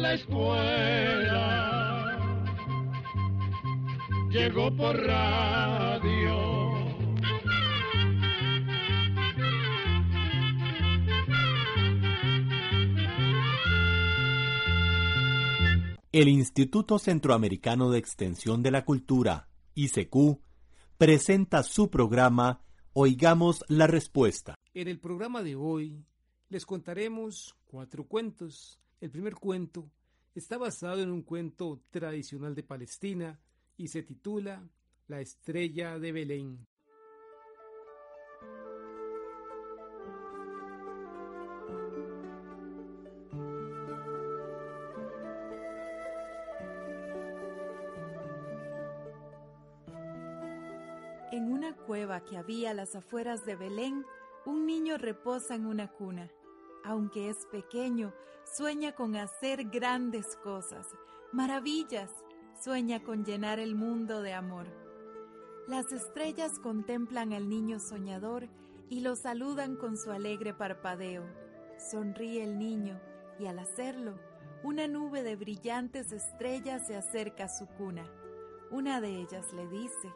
la escuela, llegó por radio. El Instituto Centroamericano de Extensión de la Cultura, ICQ, presenta su programa Oigamos la Respuesta. En el programa de hoy les contaremos cuatro cuentos. El primer cuento está basado en un cuento tradicional de Palestina y se titula La estrella de Belén. En una cueva que había a las afueras de Belén, un niño reposa en una cuna. Aunque es pequeño, sueña con hacer grandes cosas, maravillas, sueña con llenar el mundo de amor. Las estrellas contemplan al niño soñador y lo saludan con su alegre parpadeo. Sonríe el niño y al hacerlo, una nube de brillantes estrellas se acerca a su cuna. Una de ellas le dice,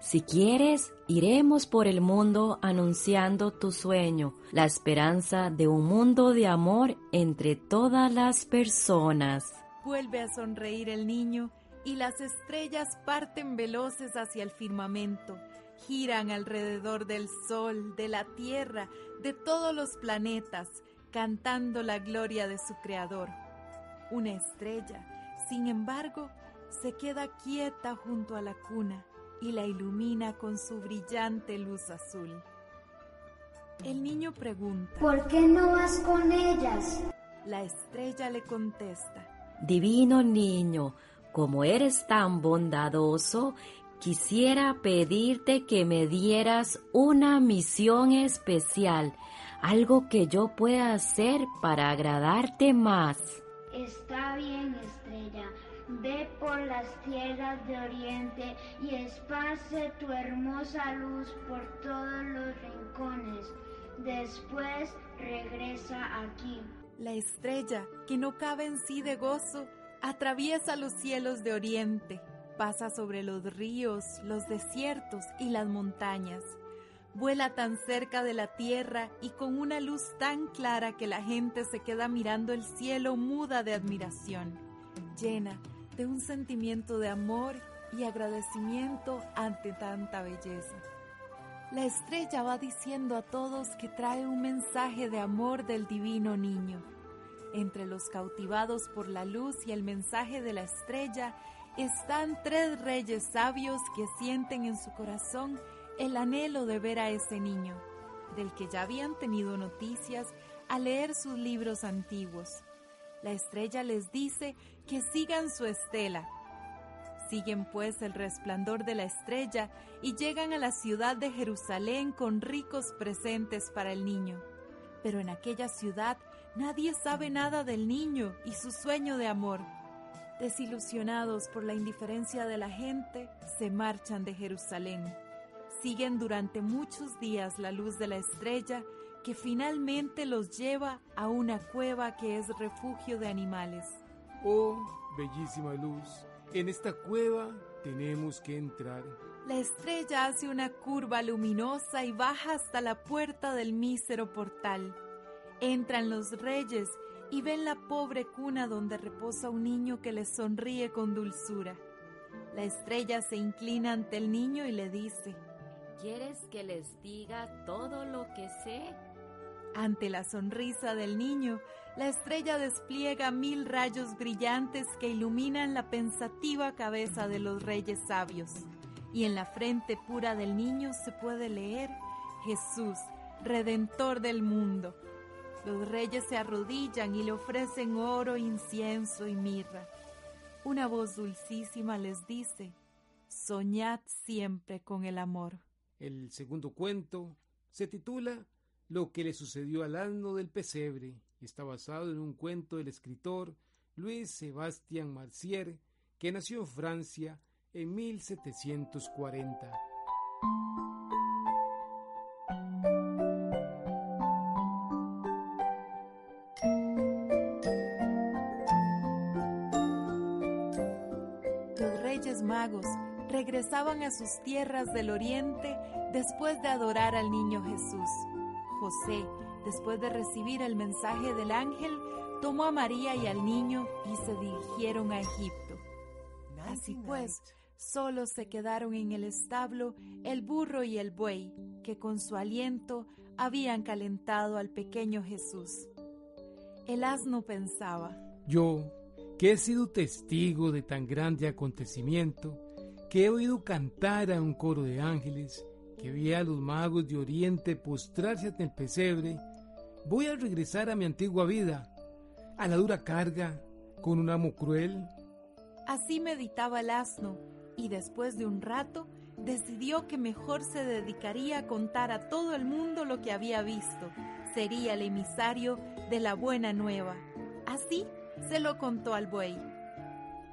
si quieres, iremos por el mundo anunciando tu sueño, la esperanza de un mundo de amor entre todas las personas. Vuelve a sonreír el niño y las estrellas parten veloces hacia el firmamento, giran alrededor del sol, de la tierra, de todos los planetas, cantando la gloria de su creador. Una estrella, sin embargo, se queda quieta junto a la cuna y la ilumina con su brillante luz azul. El niño pregunta, ¿por qué no vas con ellas? La estrella le contesta, Divino niño, como eres tan bondadoso, quisiera pedirte que me dieras una misión especial, algo que yo pueda hacer para agradarte más. Está bien, estrella. Ve por las tierras de oriente y esparce tu hermosa luz por todos los rincones. Después regresa aquí. La estrella, que no cabe en sí de gozo, atraviesa los cielos de oriente, pasa sobre los ríos, los desiertos y las montañas. Vuela tan cerca de la tierra y con una luz tan clara que la gente se queda mirando el cielo muda de admiración, llena de un sentimiento de amor y agradecimiento ante tanta belleza. La estrella va diciendo a todos que trae un mensaje de amor del divino niño. Entre los cautivados por la luz y el mensaje de la estrella están tres reyes sabios que sienten en su corazón el anhelo de ver a ese niño, del que ya habían tenido noticias al leer sus libros antiguos. La estrella les dice que sigan su estela. Siguen pues el resplandor de la estrella y llegan a la ciudad de Jerusalén con ricos presentes para el niño. Pero en aquella ciudad nadie sabe nada del niño y su sueño de amor. Desilusionados por la indiferencia de la gente, se marchan de Jerusalén. Siguen durante muchos días la luz de la estrella que finalmente los lleva a una cueva que es refugio de animales. Oh, bellísima luz, en esta cueva tenemos que entrar. La estrella hace una curva luminosa y baja hasta la puerta del mísero portal. Entran los reyes y ven la pobre cuna donde reposa un niño que les sonríe con dulzura. La estrella se inclina ante el niño y le dice, ¿Quieres que les diga todo lo que sé? Ante la sonrisa del niño, la estrella despliega mil rayos brillantes que iluminan la pensativa cabeza de los reyes sabios. Y en la frente pura del niño se puede leer Jesús, Redentor del mundo. Los reyes se arrodillan y le ofrecen oro, incienso y mirra. Una voz dulcísima les dice, soñad siempre con el amor. El segundo cuento se titula Lo que le sucedió al asno del pesebre está basado en un cuento del escritor Luis Sebastián Marcier, que nació en Francia en 1740. Los reyes magos regresaban a sus tierras del oriente después de adorar al niño Jesús. José, después de recibir el mensaje del ángel, tomó a María y al niño y se dirigieron a Egipto. Así pues, solo se quedaron en el establo el burro y el buey, que con su aliento habían calentado al pequeño Jesús. El asno pensaba, Yo, que he sido testigo de tan grande acontecimiento, que he oído cantar a un coro de ángeles, que vi a los magos de Oriente postrarse ante el pesebre, voy a regresar a mi antigua vida, a la dura carga, con un amo cruel. Así meditaba el asno, y después de un rato decidió que mejor se dedicaría a contar a todo el mundo lo que había visto. Sería el emisario de la buena nueva. Así se lo contó al buey.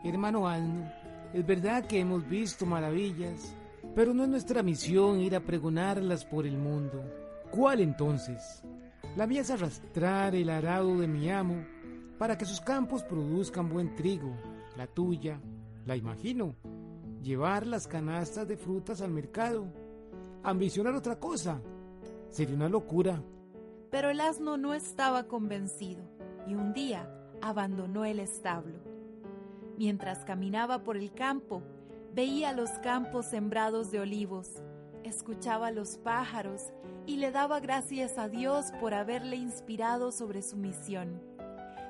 Hermano Asno, es verdad que hemos visto maravillas, pero no es nuestra misión ir a pregonarlas por el mundo. ¿Cuál entonces? La mía es arrastrar el arado de mi amo para que sus campos produzcan buen trigo. La tuya, la imagino, llevar las canastas de frutas al mercado. Ambicionar otra cosa. Sería una locura. Pero el asno no estaba convencido y un día abandonó el establo. Mientras caminaba por el campo, veía los campos sembrados de olivos, escuchaba los pájaros y le daba gracias a Dios por haberle inspirado sobre su misión.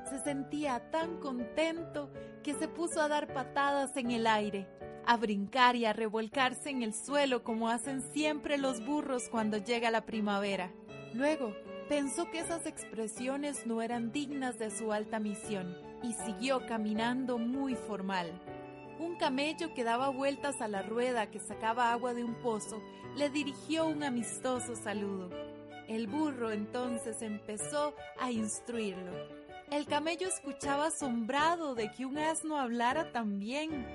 Se sentía tan contento que se puso a dar patadas en el aire, a brincar y a revolcarse en el suelo como hacen siempre los burros cuando llega la primavera. Luego pensó que esas expresiones no eran dignas de su alta misión y siguió caminando muy formal. Un camello que daba vueltas a la rueda que sacaba agua de un pozo le dirigió un amistoso saludo. El burro entonces empezó a instruirlo. El camello escuchaba asombrado de que un asno hablara tan bien.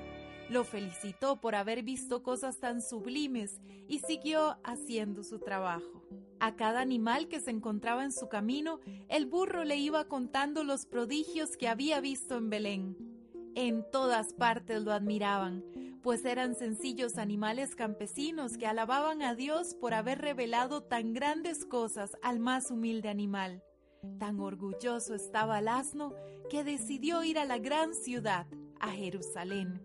Lo felicitó por haber visto cosas tan sublimes y siguió haciendo su trabajo. A cada animal que se encontraba en su camino, el burro le iba contando los prodigios que había visto en Belén. En todas partes lo admiraban, pues eran sencillos animales campesinos que alababan a Dios por haber revelado tan grandes cosas al más humilde animal. Tan orgulloso estaba el asno que decidió ir a la gran ciudad, a Jerusalén.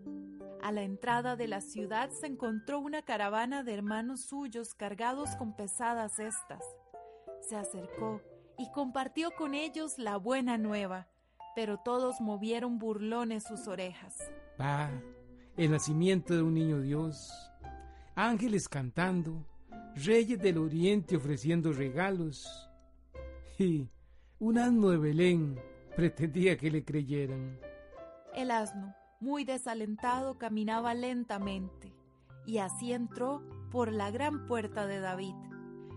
A la entrada de la ciudad se encontró una caravana de hermanos suyos cargados con pesadas cestas. Se acercó y compartió con ellos la buena nueva, pero todos movieron burlones sus orejas. Ah, el nacimiento de un niño Dios, ángeles cantando, reyes del oriente ofreciendo regalos. Y un asno de Belén pretendía que le creyeran. El asno, muy desalentado, caminaba lentamente, y así entró por la gran puerta de David.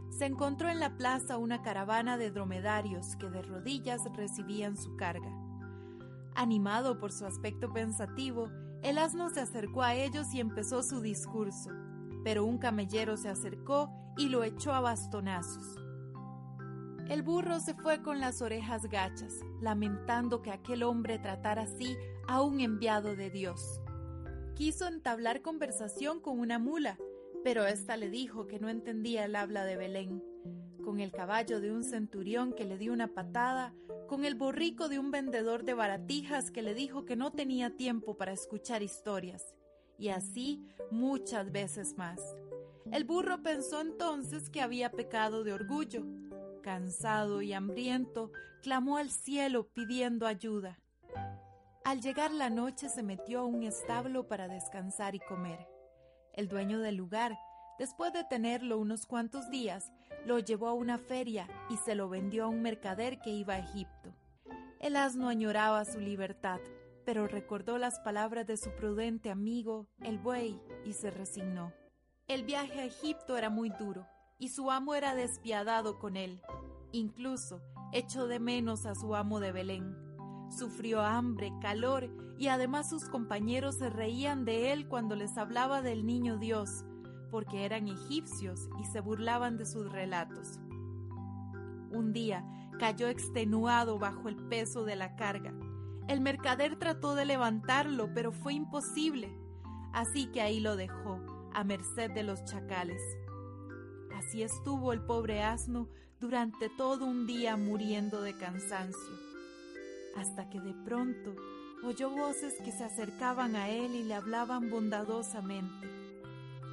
Se encontró en la plaza una caravana de dromedarios que de rodillas recibían su carga. Animado por su aspecto pensativo, el asno se acercó a ellos y empezó su discurso, pero un camellero se acercó y lo echó a bastonazos. El burro se fue con las orejas gachas, lamentando que aquel hombre tratara así a un enviado de Dios. Quiso entablar conversación con una mula, pero ésta le dijo que no entendía el habla de Belén. Con el caballo de un centurión que le dio una patada, con el borrico de un vendedor de baratijas que le dijo que no tenía tiempo para escuchar historias, y así muchas veces más. El burro pensó entonces que había pecado de orgullo. Cansado y hambriento, clamó al cielo pidiendo ayuda. Al llegar la noche se metió a un establo para descansar y comer. El dueño del lugar, después de tenerlo unos cuantos días, lo llevó a una feria y se lo vendió a un mercader que iba a Egipto. El asno añoraba su libertad, pero recordó las palabras de su prudente amigo, el buey, y se resignó. El viaje a Egipto era muy duro, y su amo era despiadado con él. Incluso echó de menos a su amo de Belén. Sufrió hambre, calor, y además sus compañeros se reían de él cuando les hablaba del niño Dios, porque eran egipcios y se burlaban de sus relatos. Un día cayó extenuado bajo el peso de la carga. El mercader trató de levantarlo, pero fue imposible, así que ahí lo dejó, a merced de los chacales. Así estuvo el pobre asno durante todo un día muriendo de cansancio, hasta que de pronto oyó voces que se acercaban a él y le hablaban bondadosamente.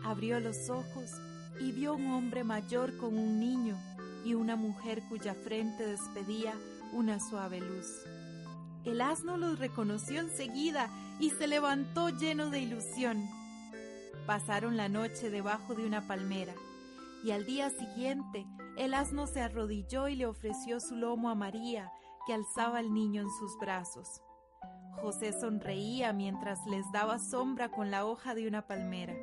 Abrió los ojos y vio un hombre mayor con un niño y una mujer cuya frente despedía una suave luz. El asno los reconoció enseguida y se levantó lleno de ilusión. Pasaron la noche debajo de una palmera y al día siguiente el asno se arrodilló y le ofreció su lomo a María, que alzaba al niño en sus brazos. José sonreía mientras les daba sombra con la hoja de una palmera.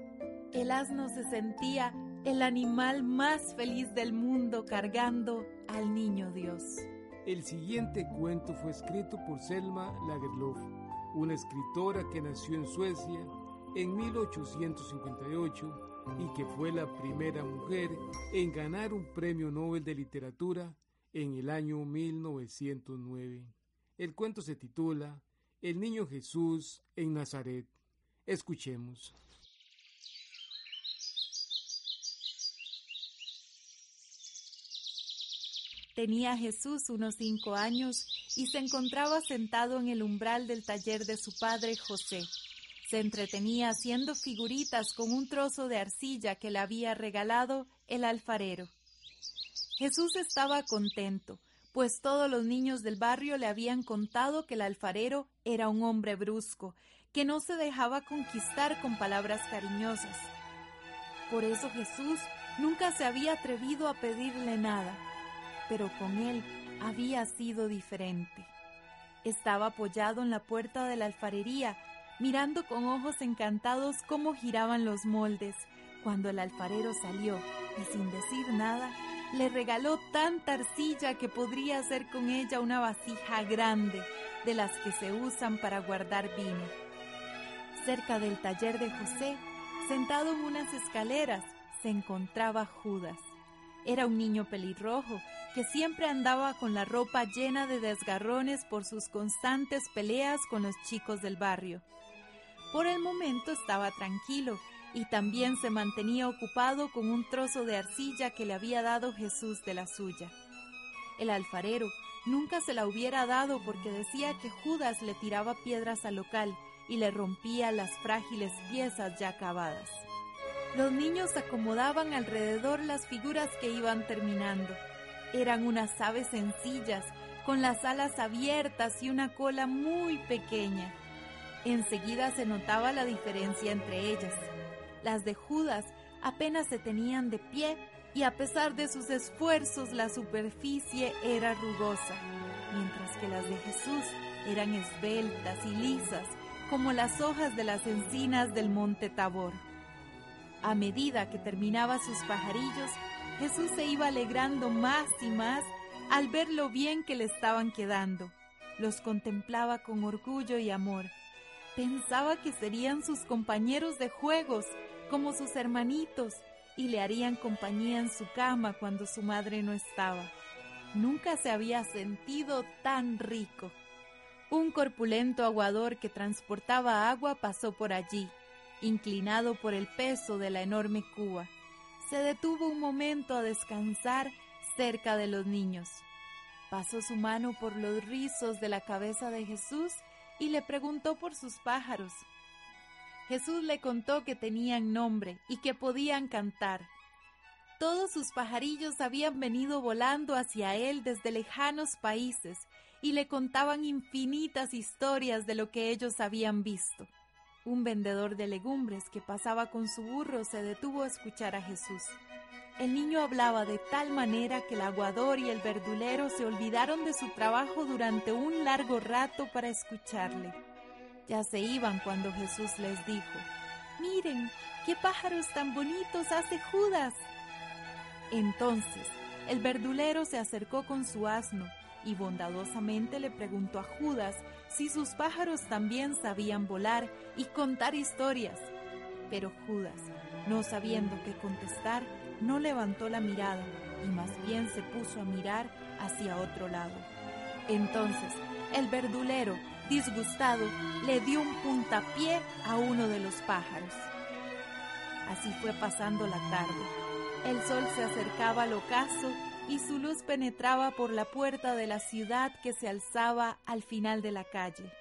El asno se sentía el animal más feliz del mundo cargando al niño Dios. El siguiente cuento fue escrito por Selma Lagerlöf, una escritora que nació en Suecia en 1858 y que fue la primera mujer en ganar un premio Nobel de Literatura en el año 1909. El cuento se titula El niño Jesús en Nazaret. Escuchemos. Tenía Jesús unos cinco años y se encontraba sentado en el umbral del taller de su padre José. Se entretenía haciendo figuritas con un trozo de arcilla que le había regalado el alfarero. Jesús estaba contento, pues todos los niños del barrio le habían contado que el alfarero era un hombre brusco, que no se dejaba conquistar con palabras cariñosas. Por eso Jesús nunca se había atrevido a pedirle nada, pero con él había sido diferente. Estaba apoyado en la puerta de la alfarería, mirando con ojos encantados cómo giraban los moldes, cuando el alfarero salió y sin decir nada, le regaló tanta arcilla que podría hacer con ella una vasija grande, de las que se usan para guardar vino. Cerca del taller de José, sentado en unas escaleras, se encontraba Judas. Era un niño pelirrojo que siempre andaba con la ropa llena de desgarrones por sus constantes peleas con los chicos del barrio. Por el momento estaba tranquilo y también se mantenía ocupado con un trozo de arcilla que le había dado Jesús de la suya. El alfarero nunca se la hubiera dado porque decía que Judas le tiraba piedras al local y le rompía las frágiles piezas ya acabadas. Los niños acomodaban alrededor las figuras que iban terminando. Eran unas aves sencillas, con las alas abiertas y una cola muy pequeña. Enseguida se notaba la diferencia entre ellas. Las de Judas apenas se tenían de pie y a pesar de sus esfuerzos la superficie era rugosa, mientras que las de Jesús eran esbeltas y lisas como las hojas de las encinas del monte Tabor. A medida que terminaba sus pajarillos, Jesús se iba alegrando más y más al ver lo bien que le estaban quedando. Los contemplaba con orgullo y amor Pensaba que serían sus compañeros de juegos, como sus hermanitos, y le harían compañía en su cama cuando su madre no estaba. Nunca se había sentido tan rico. Un corpulento aguador que transportaba agua pasó por allí, inclinado por el peso de la enorme cuba. Se detuvo un momento a descansar cerca de los niños. Pasó su mano por los rizos de la cabeza de Jesús y le preguntó por sus pájaros. Jesús le contó que tenían nombre y que podían cantar. Todos sus pajarillos habían venido volando hacia él desde lejanos países y le contaban infinitas historias de lo que ellos habían visto. Un vendedor de legumbres que pasaba con su burro se detuvo a escuchar a Jesús. El niño hablaba de tal manera que el aguador y el verdulero se olvidaron de su trabajo durante un largo rato para escucharle. Ya se iban cuando Jesús les dijo, Miren, qué pájaros tan bonitos hace Judas. Entonces el verdulero se acercó con su asno y bondadosamente le preguntó a Judas si sus pájaros también sabían volar y contar historias. Pero Judas, no sabiendo qué contestar, no levantó la mirada y más bien se puso a mirar hacia otro lado. Entonces el verdulero disgustado, le dio un puntapié a uno de los pájaros. Así fue pasando la tarde. El sol se acercaba al ocaso y su luz penetraba por la puerta de la ciudad que se alzaba al final de la calle.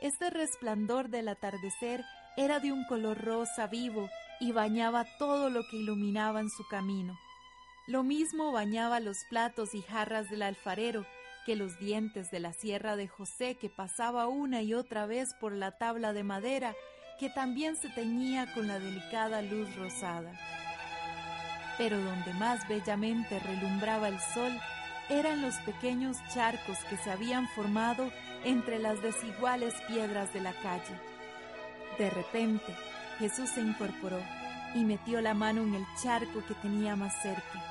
Este resplandor del atardecer era de un color rosa vivo y bañaba todo lo que iluminaba en su camino. Lo mismo bañaba los platos y jarras del alfarero, que los dientes de la sierra de José que pasaba una y otra vez por la tabla de madera que también se teñía con la delicada luz rosada. Pero donde más bellamente relumbraba el sol eran los pequeños charcos que se habían formado entre las desiguales piedras de la calle. De repente, Jesús se incorporó y metió la mano en el charco que tenía más cerca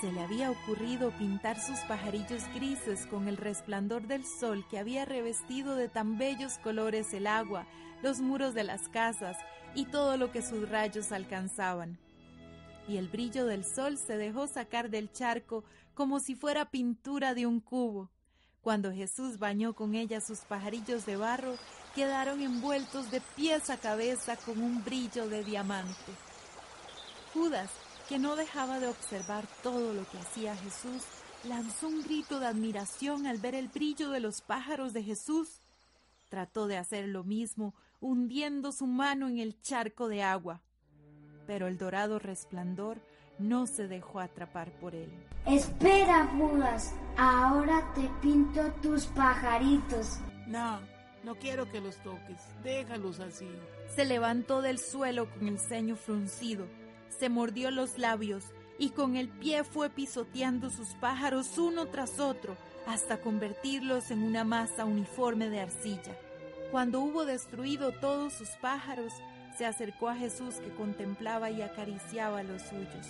se le había ocurrido pintar sus pajarillos grises con el resplandor del sol que había revestido de tan bellos colores el agua, los muros de las casas y todo lo que sus rayos alcanzaban. Y el brillo del sol se dejó sacar del charco como si fuera pintura de un cubo. Cuando Jesús bañó con ella sus pajarillos de barro, quedaron envueltos de pies a cabeza con un brillo de diamante. Judas, que no dejaba de observar todo lo que hacía Jesús, lanzó un grito de admiración al ver el brillo de los pájaros de Jesús. Trató de hacer lo mismo, hundiendo su mano en el charco de agua. Pero el dorado resplandor no se dejó atrapar por él. Espera, Judas, ahora te pinto tus pajaritos. No, no quiero que los toques, déjalos así. Se levantó del suelo con el ceño fruncido se mordió los labios y con el pie fue pisoteando sus pájaros uno tras otro hasta convertirlos en una masa uniforme de arcilla. Cuando hubo destruido todos sus pájaros, se acercó a Jesús que contemplaba y acariciaba los suyos.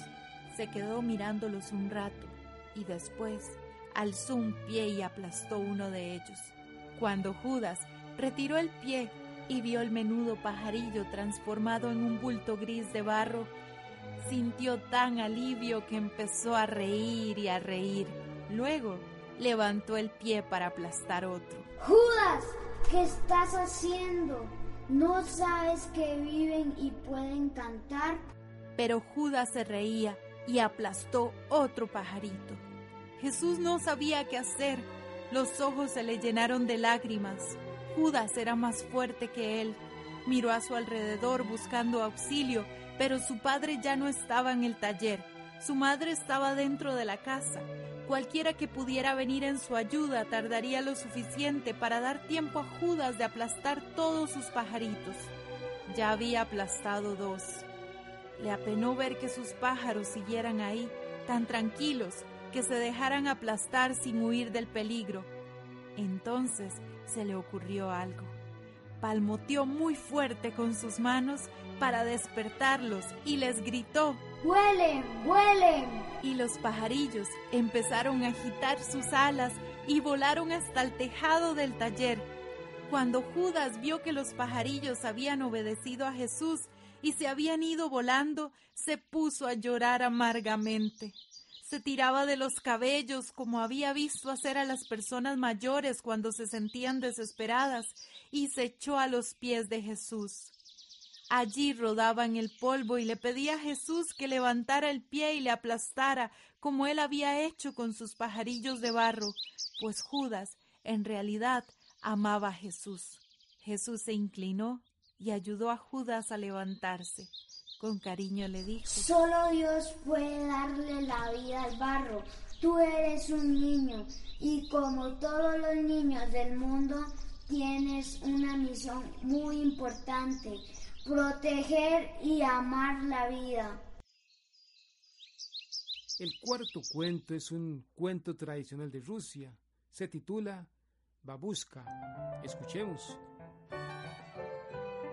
Se quedó mirándolos un rato y después alzó un pie y aplastó uno de ellos. Cuando Judas retiró el pie y vio el menudo pajarillo transformado en un bulto gris de barro, sintió tan alivio que empezó a reír y a reír. Luego levantó el pie para aplastar otro. Judas, ¿qué estás haciendo? ¿No sabes que viven y pueden cantar? Pero Judas se reía y aplastó otro pajarito. Jesús no sabía qué hacer. Los ojos se le llenaron de lágrimas. Judas era más fuerte que él. Miró a su alrededor buscando auxilio pero su padre ya no estaba en el taller, su madre estaba dentro de la casa. Cualquiera que pudiera venir en su ayuda tardaría lo suficiente para dar tiempo a Judas de aplastar todos sus pajaritos. Ya había aplastado dos. Le apenó ver que sus pájaros siguieran ahí, tan tranquilos, que se dejaran aplastar sin huir del peligro. Entonces se le ocurrió algo. Palmoteó muy fuerte con sus manos para despertarlos y les gritó ¡Vuelen! ¡Vuelen! Y los pajarillos empezaron a agitar sus alas y volaron hasta el tejado del taller. Cuando Judas vio que los pajarillos habían obedecido a Jesús y se habían ido volando, se puso a llorar amargamente. Se tiraba de los cabellos como había visto hacer a las personas mayores cuando se sentían desesperadas y se echó a los pies de Jesús. Allí rodaba en el polvo y le pedía a Jesús que levantara el pie y le aplastara, como él había hecho con sus pajarillos de barro, pues Judas en realidad amaba a Jesús. Jesús se inclinó y ayudó a Judas a levantarse. Con cariño le dijo, Solo Dios puede darle la vida al barro. Tú eres un niño y como todos los niños del mundo tienes una misión muy importante, proteger y amar la vida. El cuarto cuento es un cuento tradicional de Rusia. Se titula Babushka. Escuchemos.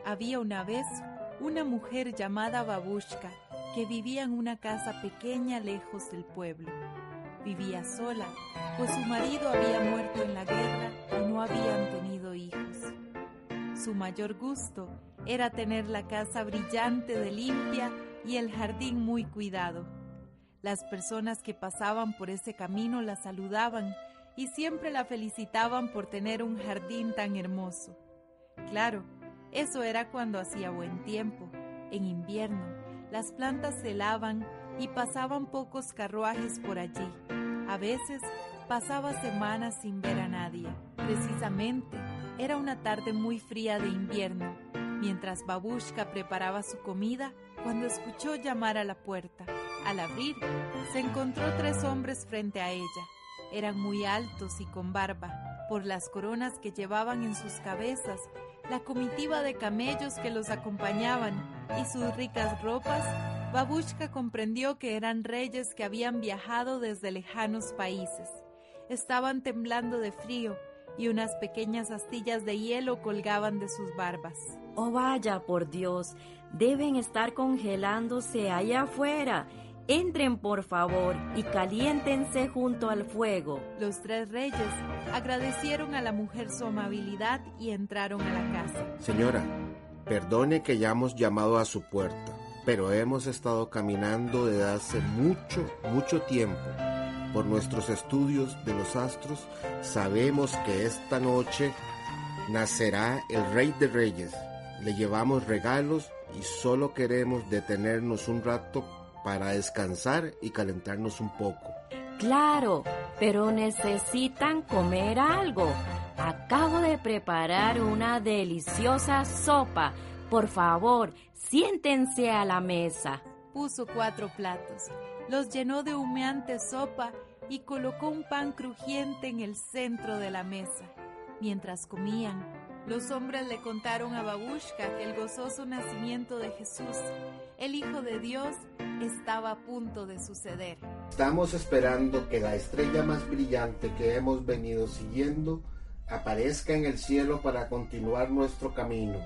Había una vez una mujer llamada Babushka que vivía en una casa pequeña lejos del pueblo. Vivía sola, pues su marido había muerto en la guerra y no habían tenido hijos. Su mayor gusto era tener la casa brillante de limpia y el jardín muy cuidado. Las personas que pasaban por ese camino la saludaban y siempre la felicitaban por tener un jardín tan hermoso. Claro, eso era cuando hacía buen tiempo. En invierno, las plantas se helaban y pasaban pocos carruajes por allí. A veces pasaba semanas sin ver a nadie. Precisamente, era una tarde muy fría de invierno, mientras Babushka preparaba su comida, cuando escuchó llamar a la puerta. Al abrir, se encontró tres hombres frente a ella. Eran muy altos y con barba, por las coronas que llevaban en sus cabezas la comitiva de camellos que los acompañaban y sus ricas ropas, Babushka comprendió que eran reyes que habían viajado desde lejanos países. Estaban temblando de frío y unas pequeñas astillas de hielo colgaban de sus barbas. Oh vaya, por Dios, deben estar congelándose allá afuera. Entren, por favor, y caliéntense junto al fuego. Los tres reyes agradecieron a la mujer su amabilidad y entraron a la casa. Señora, perdone que hayamos llamado a su puerta, pero hemos estado caminando desde hace mucho, mucho tiempo. Por nuestros estudios de los astros, sabemos que esta noche nacerá el Rey de Reyes. Le llevamos regalos y solo queremos detenernos un rato para descansar y calentarnos un poco. Claro, pero necesitan comer algo. Acabo de preparar una deliciosa sopa. Por favor, siéntense a la mesa. Puso cuatro platos, los llenó de humeante sopa y colocó un pan crujiente en el centro de la mesa. Mientras comían, los hombres le contaron a Babushka que el gozoso nacimiento de Jesús, el Hijo de Dios, estaba a punto de suceder. Estamos esperando que la estrella más brillante que hemos venido siguiendo aparezca en el cielo para continuar nuestro camino.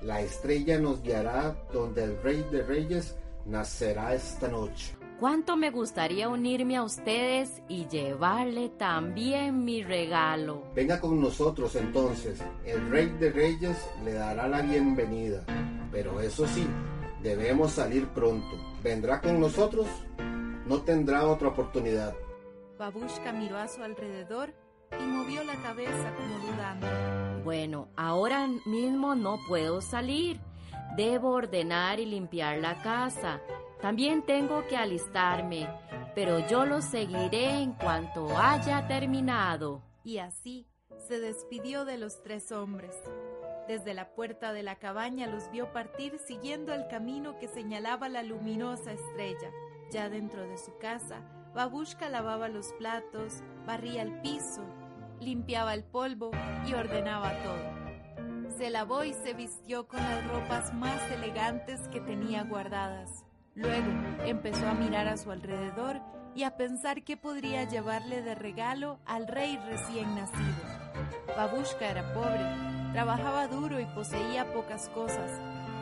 La estrella nos guiará donde el Rey de Reyes nacerá esta noche. ¿Cuánto me gustaría unirme a ustedes y llevarle también mi regalo? Venga con nosotros entonces. El Rey de Reyes le dará la bienvenida. Pero eso sí, debemos salir pronto. ¿Vendrá con nosotros? No tendrá otra oportunidad. Babushka miró a su alrededor y movió la cabeza como dudando. Bueno, ahora mismo no puedo salir. Debo ordenar y limpiar la casa. También tengo que alistarme, pero yo lo seguiré en cuanto haya terminado. Y así se despidió de los tres hombres. Desde la puerta de la cabaña los vio partir siguiendo el camino que señalaba la luminosa estrella. Ya dentro de su casa, Babushka lavaba los platos, barría el piso, limpiaba el polvo y ordenaba todo. Se lavó y se vistió con las ropas más elegantes que tenía guardadas. Luego empezó a mirar a su alrededor y a pensar qué podría llevarle de regalo al rey recién nacido. Babushka era pobre, trabajaba duro y poseía pocas cosas,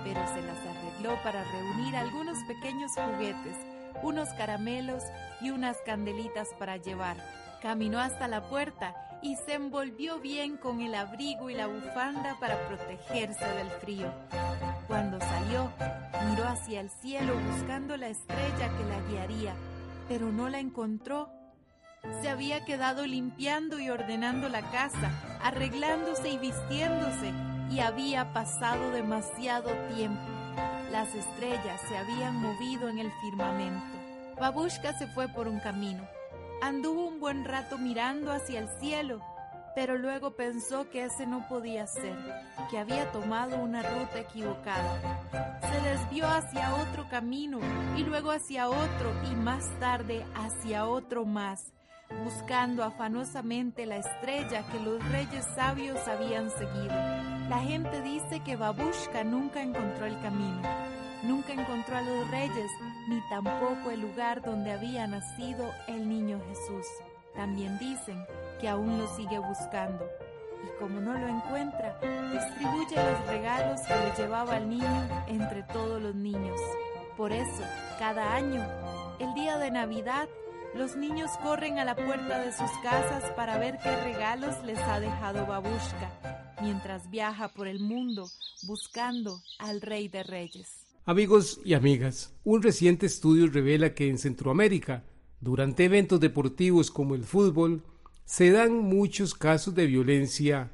pero se las arregló para reunir algunos pequeños juguetes, unos caramelos y unas candelitas para llevar. Caminó hasta la puerta y se envolvió bien con el abrigo y la bufanda para protegerse del frío. Cuando salió, miró hacia el cielo buscando la estrella que la guiaría, pero no la encontró. Se había quedado limpiando y ordenando la casa, arreglándose y vistiéndose, y había pasado demasiado tiempo. Las estrellas se habían movido en el firmamento. Babushka se fue por un camino. Anduvo un buen rato mirando hacia el cielo, pero luego pensó que ese no podía ser, que había tomado una ruta equivocada. Se desvió hacia otro camino y luego hacia otro y más tarde hacia otro más, buscando afanosamente la estrella que los reyes sabios habían seguido. La gente dice que Babushka nunca encontró el camino, nunca encontró a los reyes, ni tampoco el lugar donde había nacido el niño Jesús. También dicen que aún lo sigue buscando y como no lo encuentra, distribuye los regalos que le llevaba al niño entre todos los niños. Por eso, cada año, el día de Navidad, los niños corren a la puerta de sus casas para ver qué regalos les ha dejado Babushka, mientras viaja por el mundo buscando al Rey de Reyes. Amigos y amigas, un reciente estudio revela que en Centroamérica, durante eventos deportivos como el fútbol, se dan muchos casos de violencia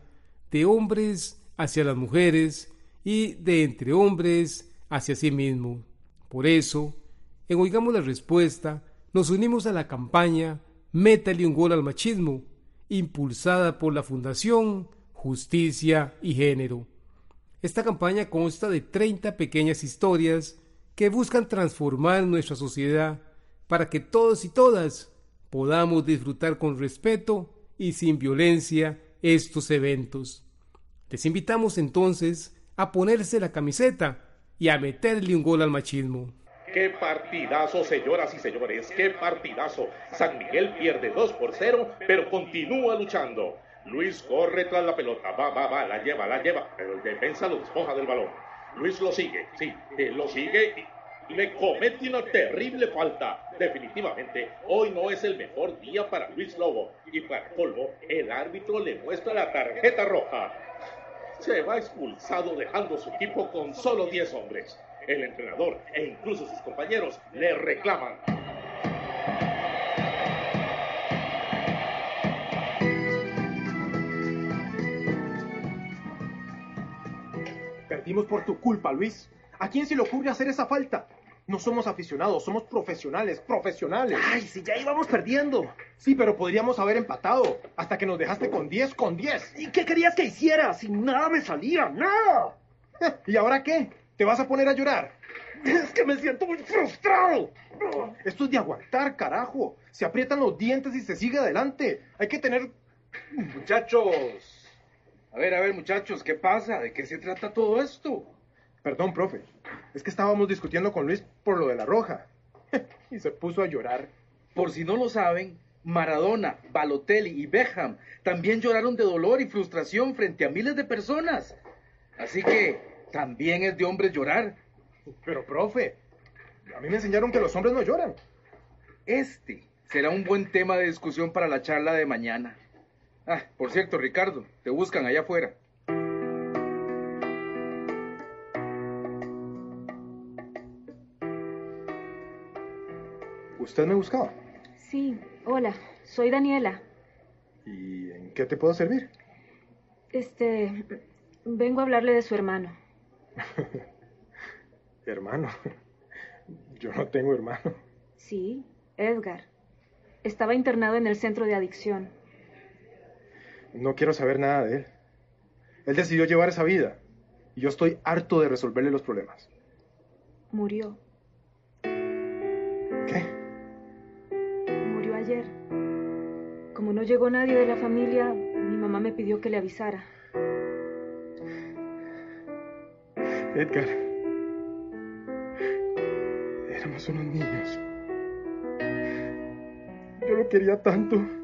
de hombres hacia las mujeres y de entre hombres hacia sí mismo. Por eso, en Oigamos la Respuesta, nos unimos a la campaña Métale un gol al machismo, impulsada por la Fundación Justicia y Género. Esta campaña consta de 30 pequeñas historias que buscan transformar nuestra sociedad para que todos y todas podamos disfrutar con respeto y sin violencia estos eventos. Les invitamos entonces a ponerse la camiseta y a meterle un gol al machismo. ¡Qué partidazo, señoras y señores! ¡Qué partidazo! San Miguel pierde 2 por 0, pero continúa luchando. Luis corre tras la pelota, va, va, va, la lleva, la lleva, pero el defensa lo despoja del balón. Luis lo sigue, sí, lo sigue y le comete una terrible falta. Definitivamente, hoy no es el mejor día para Luis Lobo. Y para colmo, el árbitro le muestra la tarjeta roja. Se va expulsado dejando su equipo con solo 10 hombres. El entrenador e incluso sus compañeros le reclaman. Perdimos por tu culpa, Luis. ¿A quién se le ocurre hacer esa falta? No somos aficionados, somos profesionales, profesionales. Ay, si ya íbamos perdiendo. Sí, pero podríamos haber empatado. Hasta que nos dejaste con 10, con 10. ¿Y qué querías que hiciera? Si nada me salía, nada. ¿Y ahora qué? ¿Te vas a poner a llorar? Es que me siento muy frustrado. Esto es de aguantar, carajo. Se aprietan los dientes y se sigue adelante. Hay que tener... Muchachos. A ver, a ver, muchachos, ¿qué pasa? ¿De qué se trata todo esto? Perdón, profe. Es que estábamos discutiendo con Luis por lo de la roja. y se puso a llorar. Por si no lo saben, Maradona, Balotelli y Beckham también lloraron de dolor y frustración frente a miles de personas. Así que también es de hombres llorar. Pero, profe, a mí me enseñaron que los hombres no lloran. Este será un buen tema de discusión para la charla de mañana. Ah, por cierto, Ricardo, te buscan allá afuera. ¿Usted me buscaba? Sí, hola, soy Daniela. ¿Y en qué te puedo servir? Este, vengo a hablarle de su hermano. hermano. Yo no tengo hermano. Sí, Edgar. Estaba internado en el centro de adicción. No quiero saber nada de él. Él decidió llevar esa vida. Y yo estoy harto de resolverle los problemas. Murió. ¿Qué? Murió ayer. Como no llegó nadie de la familia, mi mamá me pidió que le avisara. Edgar. Éramos unos niños. Yo lo quería tanto.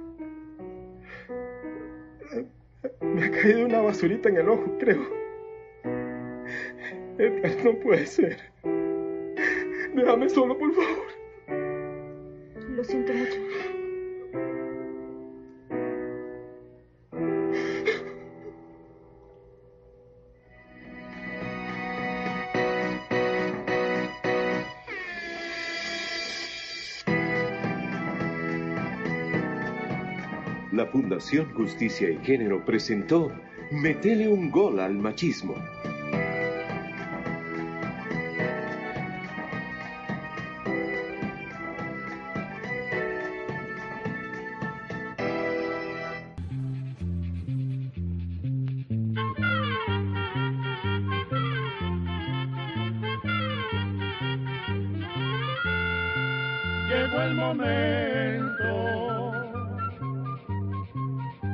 Me ha caído una basurita en el ojo, creo. Edgar, no puede ser. Déjame solo, por favor. Lo siento mucho. Fundación Justicia y Género presentó Metele un gol al machismo.